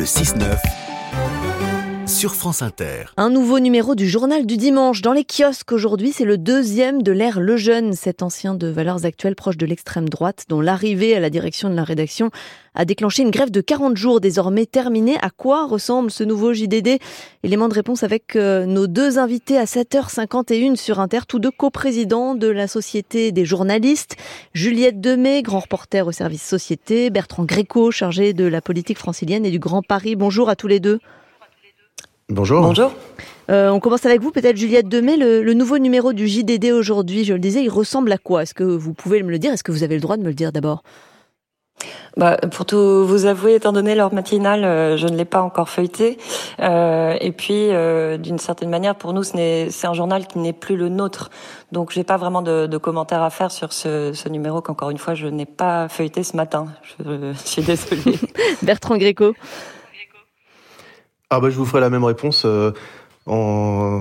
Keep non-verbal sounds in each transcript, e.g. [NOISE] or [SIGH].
Le 6-9 sur France Inter. Un nouveau numéro du journal du dimanche dans les kiosques aujourd'hui, c'est le deuxième de l'ère Le Jeune, cet ancien de valeurs actuelles proche de l'extrême droite, dont l'arrivée à la direction de la rédaction a déclenché une grève de 40 jours désormais terminée. À quoi ressemble ce nouveau JDD Élément de réponse avec euh, nos deux invités à 7h51 sur Inter, tous deux coprésidents de la Société des journalistes. Juliette Demey, grand reporter au service Société, Bertrand Gréco, chargé de la politique francilienne et du Grand Paris. Bonjour à tous les deux. Bonjour. Bonjour. Euh, on commence avec vous, peut-être Juliette Demey. Le, le nouveau numéro du JDD aujourd'hui, je le disais, il ressemble à quoi? Est-ce que vous pouvez me le dire? Est-ce que vous avez le droit de me le dire d'abord? Bah, pour tout vous avouer, étant donné l'heure matinale, euh, je ne l'ai pas encore feuilleté. Euh, et puis, euh, d'une certaine manière, pour nous, c'est un journal qui n'est plus le nôtre. Donc, j'ai pas vraiment de, de, commentaires à faire sur ce, ce numéro qu'encore une fois, je n'ai pas feuilleté ce matin. Je, je suis désolée. [LAUGHS] Bertrand Gréco. Ah bah je vous ferai la même réponse. Euh,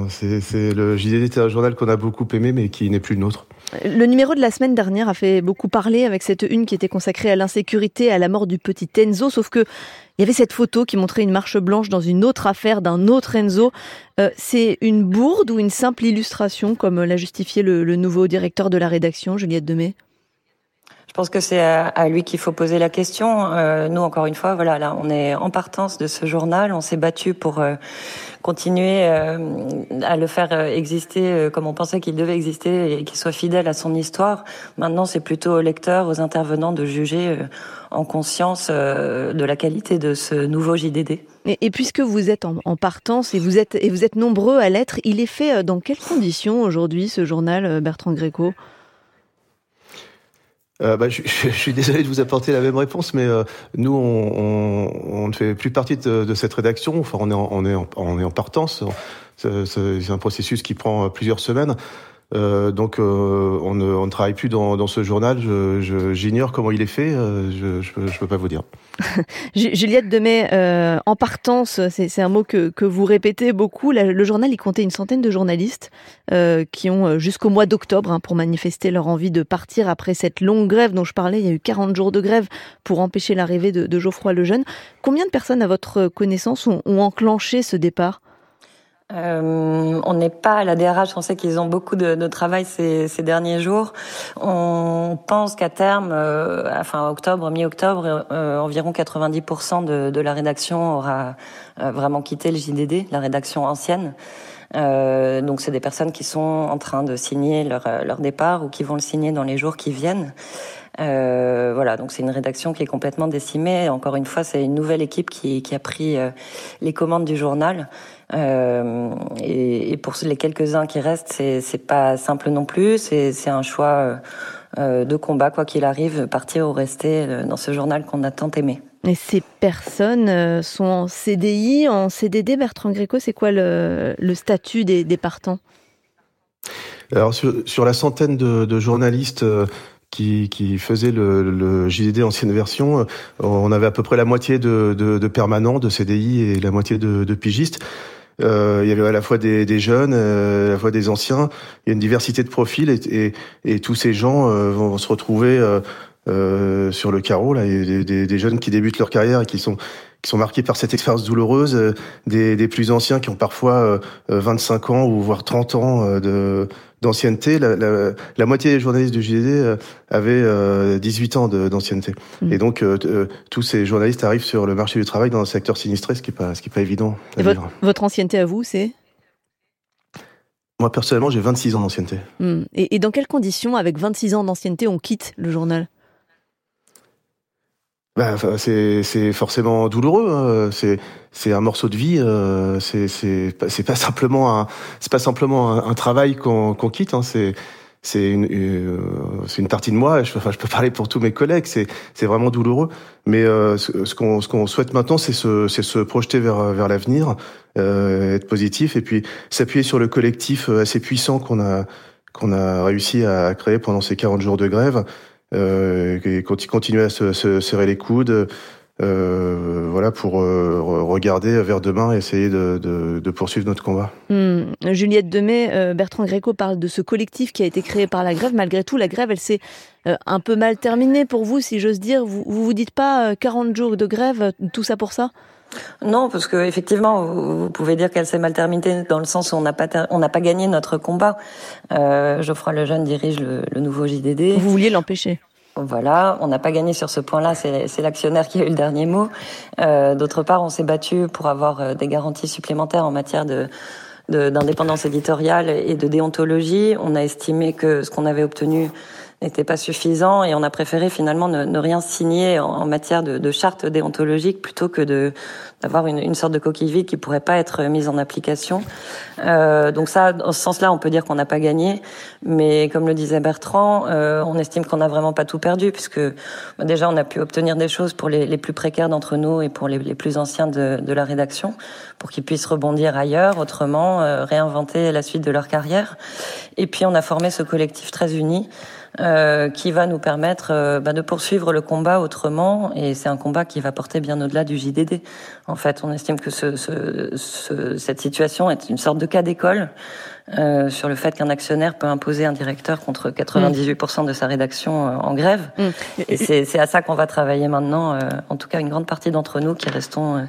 c'est le JDD était un journal qu'on a beaucoup aimé mais qui n'est plus le nôtre. Le numéro de la semaine dernière a fait beaucoup parler avec cette une qui était consacrée à l'insécurité, à la mort du petit Enzo, sauf que il y avait cette photo qui montrait une marche blanche dans une autre affaire d'un autre Enzo. Euh, c'est une bourde ou une simple illustration, comme l'a justifié le, le nouveau directeur de la rédaction, Juliette Demey? Je pense que c'est à, lui qu'il faut poser la question. Euh, nous, encore une fois, voilà, là, on est en partance de ce journal. On s'est battu pour euh, continuer euh, à le faire exister euh, comme on pensait qu'il devait exister et qu'il soit fidèle à son histoire. Maintenant, c'est plutôt aux lecteurs, aux intervenants de juger en conscience de la qualité de ce nouveau JDD. Et, et puisque vous êtes en, en, partance et vous êtes et vous êtes nombreux à l'être, il est fait dans quelles conditions aujourd'hui ce journal, Bertrand Gréco? Euh, bah, [LAUGHS] je, suis désolé de vous apporter la même réponse, mais euh, nous, on, on, on, ne fait plus partie de, de, cette rédaction. Enfin, on est on est on est en partance. C'est un processus qui prend plusieurs semaines. Euh, donc, euh, on, ne, travaille plus dans, ce journal. J'ignore comment il est fait. Euh, je ne peux pas vous dire. [LAUGHS] Juliette Demey, euh, en partance, c'est un mot que, vous répétez beaucoup. Le journal, il comptait une centaine de journalistes qui ont jusqu'au mois d'octobre hein, pour manifester leur envie de partir après cette longue grève dont je parlais. Il y a eu 40 jours de grève pour empêcher l'arrivée de, de Geoffroy Lejeune. Combien de personnes, à votre connaissance, ont enclenché ce départ? Euh, on n'est pas à la DRH, on sait qu'ils ont beaucoup de, de travail ces, ces, derniers jours. On pense qu'à terme, euh, enfin octobre, mi-octobre, euh, environ 90% de, de, la rédaction aura euh, vraiment quitté le JDD, la rédaction ancienne. Euh, donc c'est des personnes qui sont en train de signer leur, leur départ ou qui vont le signer dans les jours qui viennent. Euh, voilà, donc c'est une rédaction qui est complètement décimée. Encore une fois, c'est une nouvelle équipe qui, qui a pris euh, les commandes du journal. Euh, et, et, pour les quelques-uns qui restent, c'est, pas simple non plus. C'est, un choix euh, de combat, quoi qu'il arrive, partir ou rester euh, dans ce journal qu'on a tant aimé. Et ces personnes sont en CDI, en CDD, Bertrand Gréco, c'est quoi le, le statut des, des partants? Alors sur, sur, la centaine de, de journalistes euh, qui, qui faisait le, le, JDD ancienne version, euh, on avait à peu près la moitié de, de, de permanents, de CDI et la moitié de, de pigistes. Euh, il y avait à la fois des, des jeunes, euh, à la fois des anciens. Il y a une diversité de profils et, et, et tous ces gens euh, vont, se retrouver euh, euh, sur le carreau. Là, a des, des, jeunes qui débutent leur carrière et qui sont qui sont marqués par cette expérience douloureuse, des, des plus anciens qui ont parfois 25 ans ou voire 30 ans de d'ancienneté. La, la, la, moitié des journalistes du JDD euh, avaient euh, 18 ans d'ancienneté. Mmh. Et donc, euh, euh, tous ces journalistes arrivent sur le marché du travail dans un secteur sinistré, ce qui n'est pas, ce qui est pas évident. Et votre, votre, ancienneté à vous, c'est? Moi, personnellement, j'ai 26 ans d'ancienneté. Mmh. Et, et dans quelles conditions, avec 26 ans d'ancienneté, on quitte le journal? Bah, c'est forcément douloureux. Hein. C'est c'est un morceau de vie. Euh, c'est c'est pas simplement un c'est pas simplement un, un travail qu'on qu'on quitte. Hein. C'est c'est une euh, c'est une partie de moi. Je, enfin, je peux parler pour tous mes collègues. C'est vraiment douloureux. Mais euh, ce, ce qu'on ce qu'on souhaite maintenant, c'est se se projeter vers vers l'avenir, euh, être positif et puis s'appuyer sur le collectif assez puissant qu'on a qu'on a réussi à créer pendant ces 40 jours de grève euh, continuer à se, se, serrer les coudes. Euh, voilà pour euh, regarder vers demain et essayer de, poursuivre notre combat. Mmh. Juliette Demey, euh, Bertrand Gréco parle de ce collectif qui a été créé par la grève. Malgré tout, la grève, elle s'est euh, un peu mal terminée pour vous, si j'ose dire. Vous, vous vous dites pas 40 jours de grève, tout ça pour ça? Non, parce que effectivement, vous, pouvez dire qu'elle s'est mal terminée dans le sens où on n'a pas on n'a pas gagné notre combat. Euh, Geoffroy Lejeune dirige le, le nouveau JDD. Vous vouliez l'empêcher voilà, on n'a pas gagné sur ce point-là, c'est l'actionnaire qui a eu le dernier mot. Euh, D'autre part, on s'est battu pour avoir euh, des garanties supplémentaires en matière de d'indépendance éditoriale et de déontologie. On a estimé que ce qu'on avait obtenu n'était pas suffisant et on a préféré finalement ne, rien signer en, matière de, charte déontologique plutôt que de d'avoir une, sorte de coquille vide qui pourrait pas être mise en application. Euh, donc ça, dans ce sens-là, on peut dire qu'on n'a pas gagné, mais comme le disait Bertrand, euh, on estime qu'on n'a vraiment pas tout perdu puisque bah, déjà on a pu obtenir des choses pour les, plus précaires d'entre nous et pour les, plus anciens de, de, la rédaction, pour qu'ils puissent rebondir ailleurs, autrement, euh, réinventer la suite de leur carrière. Et puis on a formé ce collectif très uni. Euh, qui va nous permettre euh, bah, de poursuivre le combat autrement. Et c'est un combat qui va porter bien au-delà du JDD. En fait, on estime que ce, ce, ce, cette situation est une sorte de cas d'école euh, sur le fait qu'un actionnaire peut imposer un directeur contre 98% de sa rédaction euh, en grève. Mm. Et c'est à ça qu'on va travailler maintenant, en tout cas une grande partie d'entre nous qui restons euh,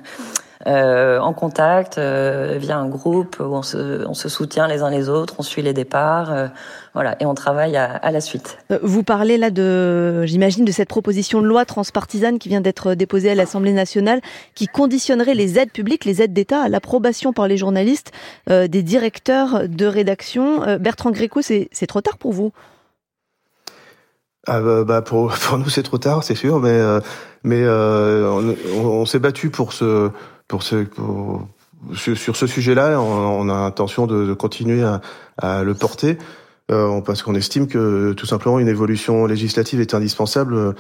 en contact euh, via un groupe où on se, on se, soutient les uns les autres, on suit les départs, euh, voilà, et on travaille à, à, la suite. Vous parlez là de, j'imagine, de cette proposition de loi transpartisane qui vient d'être déposée à l'Assemblée nationale, qui conditionnerait les aides publiques, les aides d'État, à l'approbation par les journalistes des directeurs de rédaction. Bertrand Gréco, c'est trop tard pour vous? Ah bah, bah pour, pour nous c'est trop tard, c'est sûr, mais mais on, on s'est battu pour ce pour ce, sur, ce sujet-là, on, a intention de, continuer à, le porter euh, parce qu'on estime que tout simplement une évolution législative est indispensable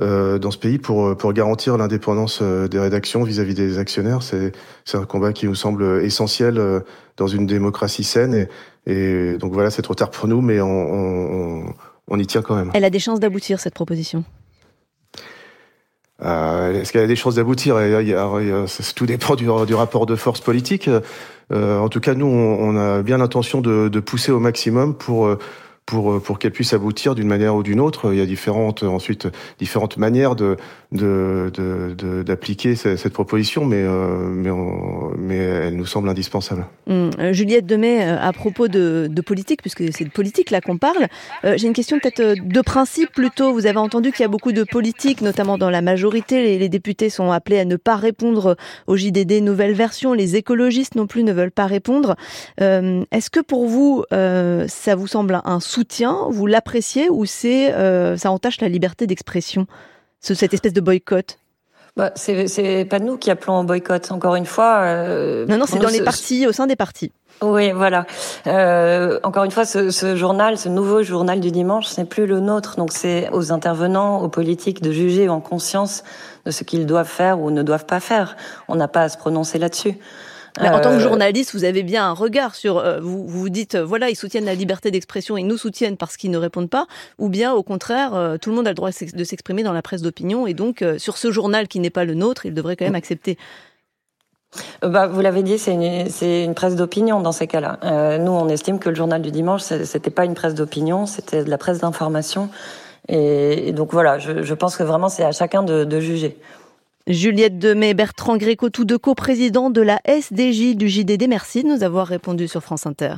euh, dans ce pays pour pour garantir l'indépendance euh, des rédactions vis-à-vis des actionnaires. C'est c'est un combat qui nous semble essentiel dans une démocratie saine et, et donc voilà, c'est trop tard pour nous, mais on, on, on y tient quand même. Elle a des chances d'aboutir cette proposition. Euh, Est-ce qu'elle a des chances d'aboutir Tout dépend du, rapport de force politique. Euh, en tout cas, nous, on, a bien l'intention de, de, pousser au maximum pour euh, pour euh, pour qu'elle puisse aboutir d'une manière ou d'une autre. Il y a différentes ensuite différentes manières de d'appliquer de, de, cette proposition, mais euh, mais mais elle nous semble indispensable. Hum, euh, Juliette Demey, à propos de, politique, puisque c'est de politique là qu'on parle, j'ai une question peut-être de principe plutôt. Vous avez entendu qu'il y a beaucoup de politique, notamment dans la majorité. Les, députés sont appelés à ne pas répondre au JDD nouvelle version. Les écologistes non plus ne veulent pas répondre. Est-ce que pour vous, ça vous semble un soutien, vous l'appréciez? Ou c'est euh, ça entache la liberté d'expression, cette espèce de boycott bah, c'est pas nous qui appelons au boycott. Encore une fois. Euh, non, non, c'est dans les partis, au sein des partis. Oui, voilà. Euh, encore une fois, ce, ce, journal, ce nouveau journal du dimanche, ce n'est plus le nôtre. Donc, c'est aux intervenants, aux politiques de juger en conscience de ce qu'ils doivent faire ou ne doivent pas faire. On n'a pas à se prononcer là-dessus. En tant que euh, journaliste, vous avez bien un regard sur. Euh, vous, vous dites, euh, voilà, ils soutiennent la liberté d'expression, ils nous soutiennent parce qu'ils ne répondent pas, ou bien au contraire, tout le monde a le droit de s'exprimer dans la presse d'opinion, et donc sur ce journal qui n'est pas le nôtre, il devrait quand même accepter. Bah, vous l'avez dit, c'est une, une, presse d'opinion dans ces cas-là. Euh, nous, on estime que le journal du dimanche, c'était pas une presse d'opinion, c'était de la presse d'information. Et, donc voilà, je, je, pense que vraiment, c'est à chacun de, de juger. Juliette Demey, Bertrand Gréco, tous deux co-présidents de la SDJ du JDD. Merci de nous avoir répondu sur France Inter.